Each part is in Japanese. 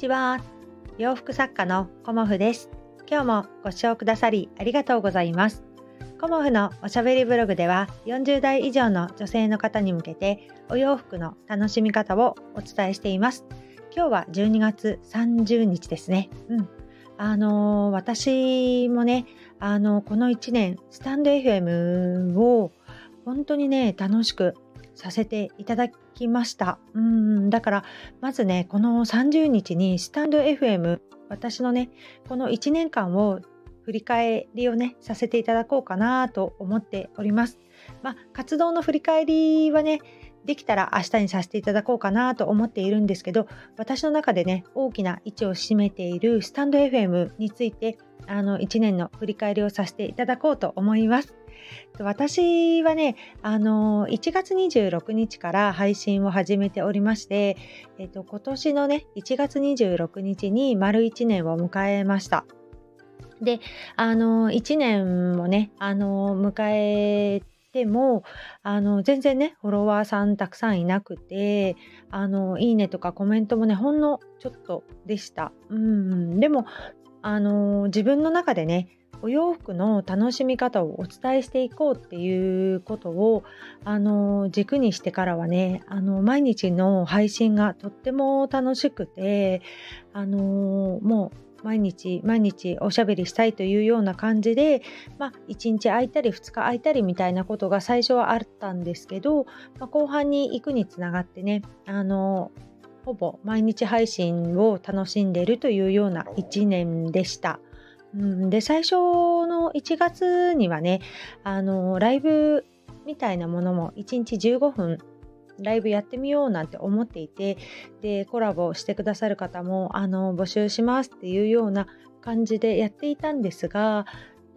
ちは。洋服作家のコモフです。今日もご視聴くださりありがとうございます。コモフのおしゃべりブログでは40代以上の女性の方に向けてお洋服の楽しみ方をお伝えしています。今日は12月30日ですね。うん。あのー、私もねあのー、この1年スタンド FM を本当にね楽しくさせていただきました。うんだからまずねこの30日にスタンド FM 私のねこの1年間を振り返りをねさせていただこうかなと思っております。まあ、活動の振り返りはねできたら明日にさせていただこうかなと思っているんですけど私の中でね大きな位置を占めているスタンド FM についてあの1年の振り返りをさせていただこうと思います。私はね、あの1月26日から配信を始めておりまして、えっと、今年のね、1月26日に丸1年を迎えました。で、あの1年もね、あの迎えてもあの全然ねフォロワーさんたくさんいなくてあのいいねとかコメントもねほんのちょっとでしたうんでもあの自分の中でねお洋服の楽しみ方をお伝えしていこうっていうことをあの軸にしてからはねあの毎日の配信がとっても楽しくてあのもう毎日毎日おしゃべりしたいというような感じで、まあ、1日空いたり2日空いたりみたいなことが最初はあったんですけど、まあ、後半に行くにつながってねあのほぼ毎日配信を楽しんでいるというような1年でした。うん、で最初の1月にはねあのライブみたいなものも1日15分ライブやってみようなんて思っていてでコラボしてくださる方もあの募集しますっていうような感じでやっていたんですが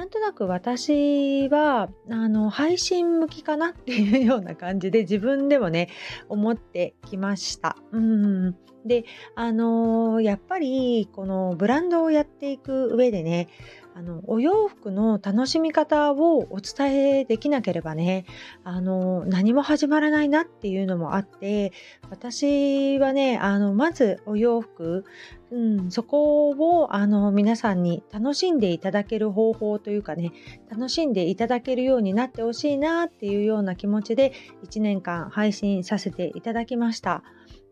なんとなく私はあの配信向きかなっていうような感じで自分でもね思ってきました。うんであのやっぱりこのブランドをやっていく上でねあのお洋服の楽しみ方をお伝えできなければねあの何も始まらないなっていうのもあって私はねあのまずお洋服、うん、そこをあの皆さんに楽しんでいただける方法というかね楽しんでいただけるようになってほしいなっていうような気持ちで1年間配信させていただきました。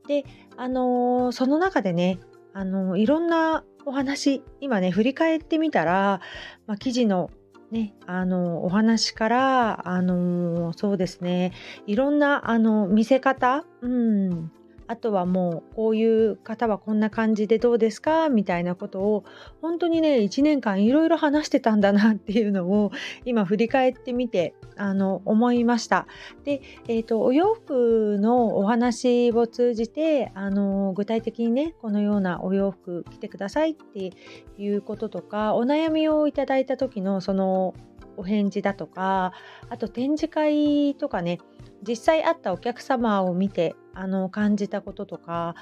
で、あの、その中でね、あの、いろんなお話今ね振り返ってみたら、まあ、記事のね、あのお話からあのそうですねいろんなあの見せ方、うん、あとはもうこういう方はこんな感じでどうですかみたいなことを本当にね1年間いろいろ話してたんだなっていうのを 今振り返ってみてあの思いました。で、えーと、お洋服のお話を通じてあの具体的にねこのようなお洋服着てくださいっていうこととかお悩みをいただいた時のそのお返事だとかあと展示会とかね実際会ったお客様を見てあの感じたこととか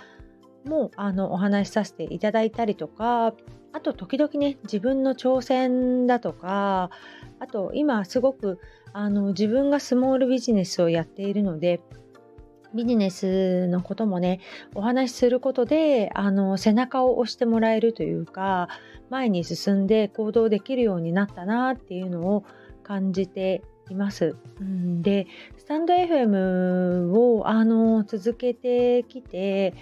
もあのお話しさせていただいたりとかあと時々ね自分の挑戦だとかあと今すごくあの自分がスモールビジネスをやっているのでビジネスのこともねお話しすることであの背中を押してもらえるというか前に進んで行動できるようになったなっていうのを感じています。うん、でスタンド FM をあの続けてきて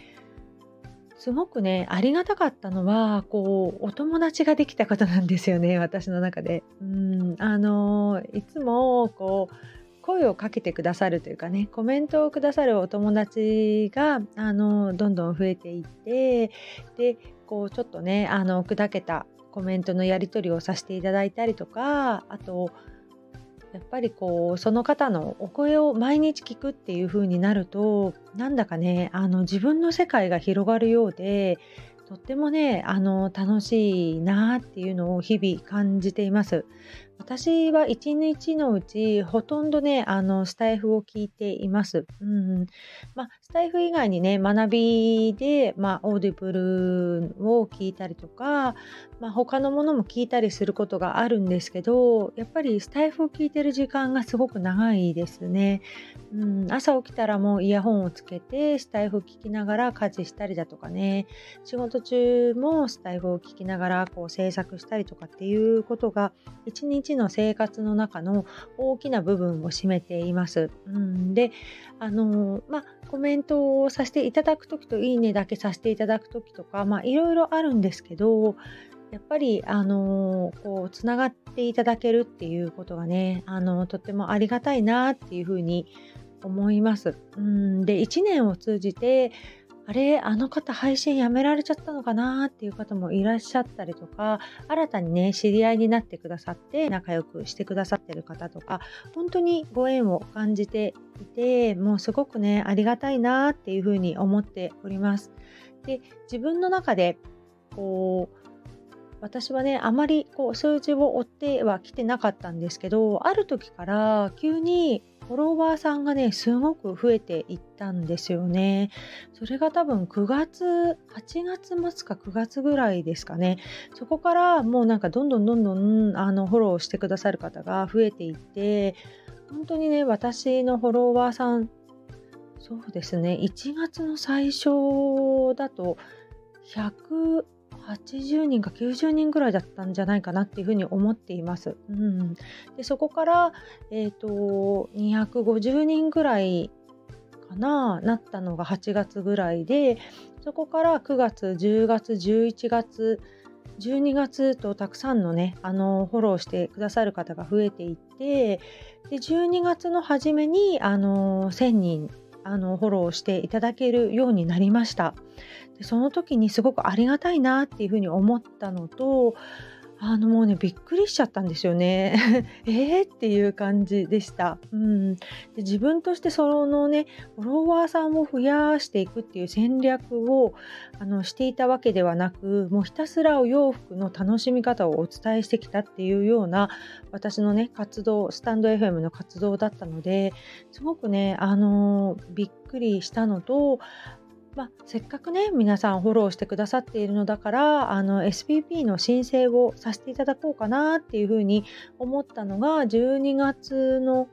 すごくねありがたかったのはこうお友達ができたことなんですよね 私の中で。うんあのいつもこう声をかけてくださるというかねコメントをくださるお友達があのどんどん増えていってでこうちょっとねあの砕けたコメントのやり取りをさせていただいたりとかあとやっぱりこうその方のお声を毎日聞くっていう風になるとなんだかねあの自分の世界が広がるようでとってもねあの楽しいなっていうのを日々感じています。私は一日のうちほとんどね、あの、スタエフを聞いています。うん。まあ、スタエフ以外にね、学びで、まあ、 Audible を聞いたりとか、まあ、他のものも聞いたりすることがあるんですけど、やっぱりスタエフを聞いてる時間がすごく長いですね。うん、朝起きたらもうイヤホンをつけて、スタエフを聞きながら家事したりだとかね、仕事中もスタエフを聞きながらこう制作したりとかっていうことが、一日の生活の中の大きな部分を占めています。うん、であのまコメントをさせていただく時といいねだけさせていただく時とかまいろいろあるんですけどやっぱりあのこうつながっていただけるっていうことがねあのとってもありがたいなっていうふうに思います。うんで1年を通じてあれ、あの方配信やめられちゃったのかなっていう方もいらっしゃったりとか、新たにね、知り合いになってくださって仲良くしてくださってる方とか、本当にご縁を感じていて、もうすごくね、ありがたいなっていうふうに思っております。で、自分の中で、こう、私はね、あまりこう数字を追ってはきてなかったんですけど、ある時から急にフォロワーさんがね、すごく増えていったんですよね。それが多分9月、8月末か9月ぐらいですかね。そこからもうなんかどんどんどんどんあのフォローしてくださる方が増えていって、本当にね、私のフォロワーさん、そうですね、1月の最初だと100、80人か90人ぐらいだったんじゃないかなっていうふうに思っています。うん、でそこから、えーと、250人ぐらいかななったのが8月ぐらいでそこから9月10月11月12月とたくさんのねあのフォローしてくださる方が増えていってで12月の初めにあの1000人あのフォローしていただけるようになりました。でその時にすごくありがたいなっていうふうに思ったのとあのもうねびっくりしちゃったんですよね。えっていう感じでした。うん、で自分としてそのねフォロワーさんを増やしていくっていう戦略をあのしていたわけではなくもうひたすらお洋服の楽しみ方をお伝えしてきたっていうような私のね活動スタンド FM の活動だったのですごくねあのびっくりしたのとまあ、せっかくね皆さんフォローしてくださっているのだからあの SPP の申請をさせていただこうかなっていうふうに思ったのが12月の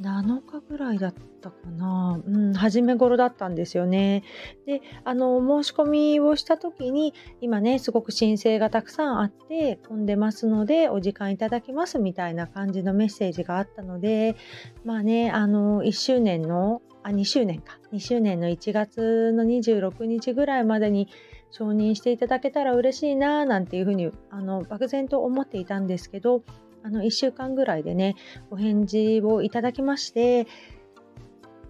7日ぐらいだったかな、うん、初め頃だったんですよね。であの申し込みをした時に今ねすごく申請がたくさんあって混んでますのでお時間いただきますみたいな感じのメッセージがあったのでまあねあの1周年のあ2周年か2周年の1月の26日ぐらいまでに承認していただけたら嬉しいななんていうふうにあの漠然と思っていたんですけどあの1週間ぐらいでねお返事をいただきまして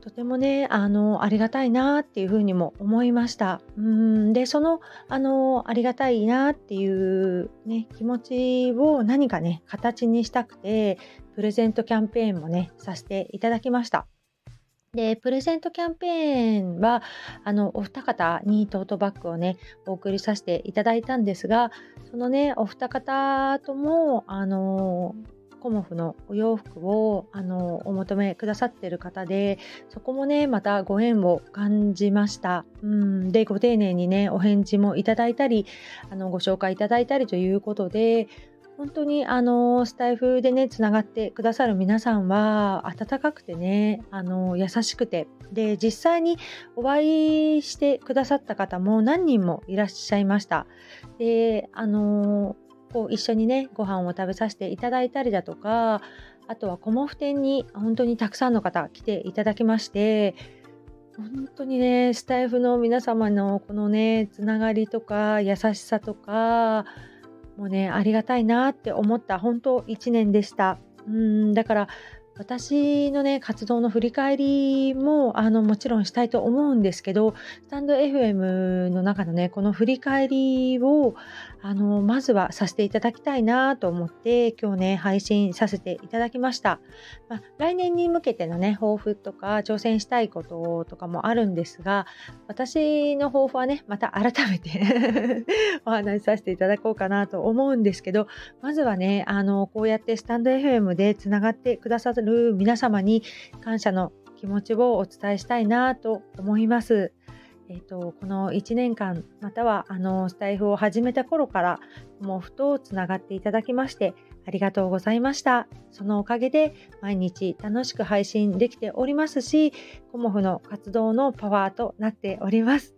とてもねあのありがたいなっていうふうにも思いました。うん。でそのあのありがたいなっていうね気持ちを何かね形にしたくてプレゼントキャンペーンもねさせていただきました。で、プレゼントキャンペーンは、あの、お二方にトートバッグをね、お送りさせていただいたんですが、そのね、お二方とも、あの、コモフのお洋服をあのお求めくださっている方でそこもねまたご縁を感じました。うん。でご丁寧にねお返事もいただいたりあのご紹介いただいたりということで本当にあのスタイフでねつながってくださる皆さんは温かくてねあの優しくて。で実際にお会いしてくださった方も何人もいらっしゃいました。であのこう一緒にねご飯を食べさせていただいたりだとかあとはコモフ店に本当にたくさんの方来ていただきまして本当にねスタイフの皆様のこのねつながりとか優しさとかもうねありがたいなって思った本当1年でした。うんだから私のね活動の振り返りもあのもちろんしたいと思うんですけどスタンド FM の中のねこの振り返りをあのまずはさせていただきたいなと思って今日ね配信させていただきました、まあ、来年に向けてのね抱負とか挑戦したいこととかもあるんですが私の抱負はねまた改めて お話しさせていただこうかなと思うんですけどまずはねあのこうやってスタンド FM でつながってくださるる皆様に感謝の気持ちをお伝えしたいなと思います。えーと、この1年間またはあのスタイフを始めた頃からもふとつながっていただきましてありがとうございました。そのおかげで毎日楽しく配信できておりますしコモフの活動のパワーとなっております。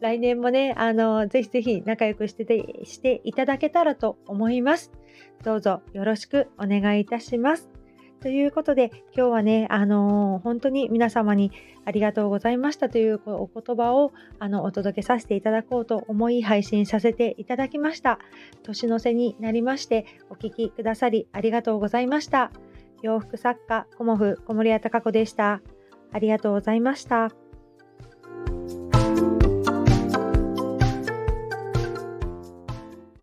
来年もねあのぜひぜひ仲良くしててしていただけたらと思います。どうぞよろしくお願いいたします。ということで、今日はね、あのー、本当に皆様にありがとうございましたというお言葉をあのお届けさせていただこうと思い配信させていただきました。年の瀬になりまして、お聴きくださりありがとうございました。洋服作家、コモフ小森屋隆子でした。ありがとうございました。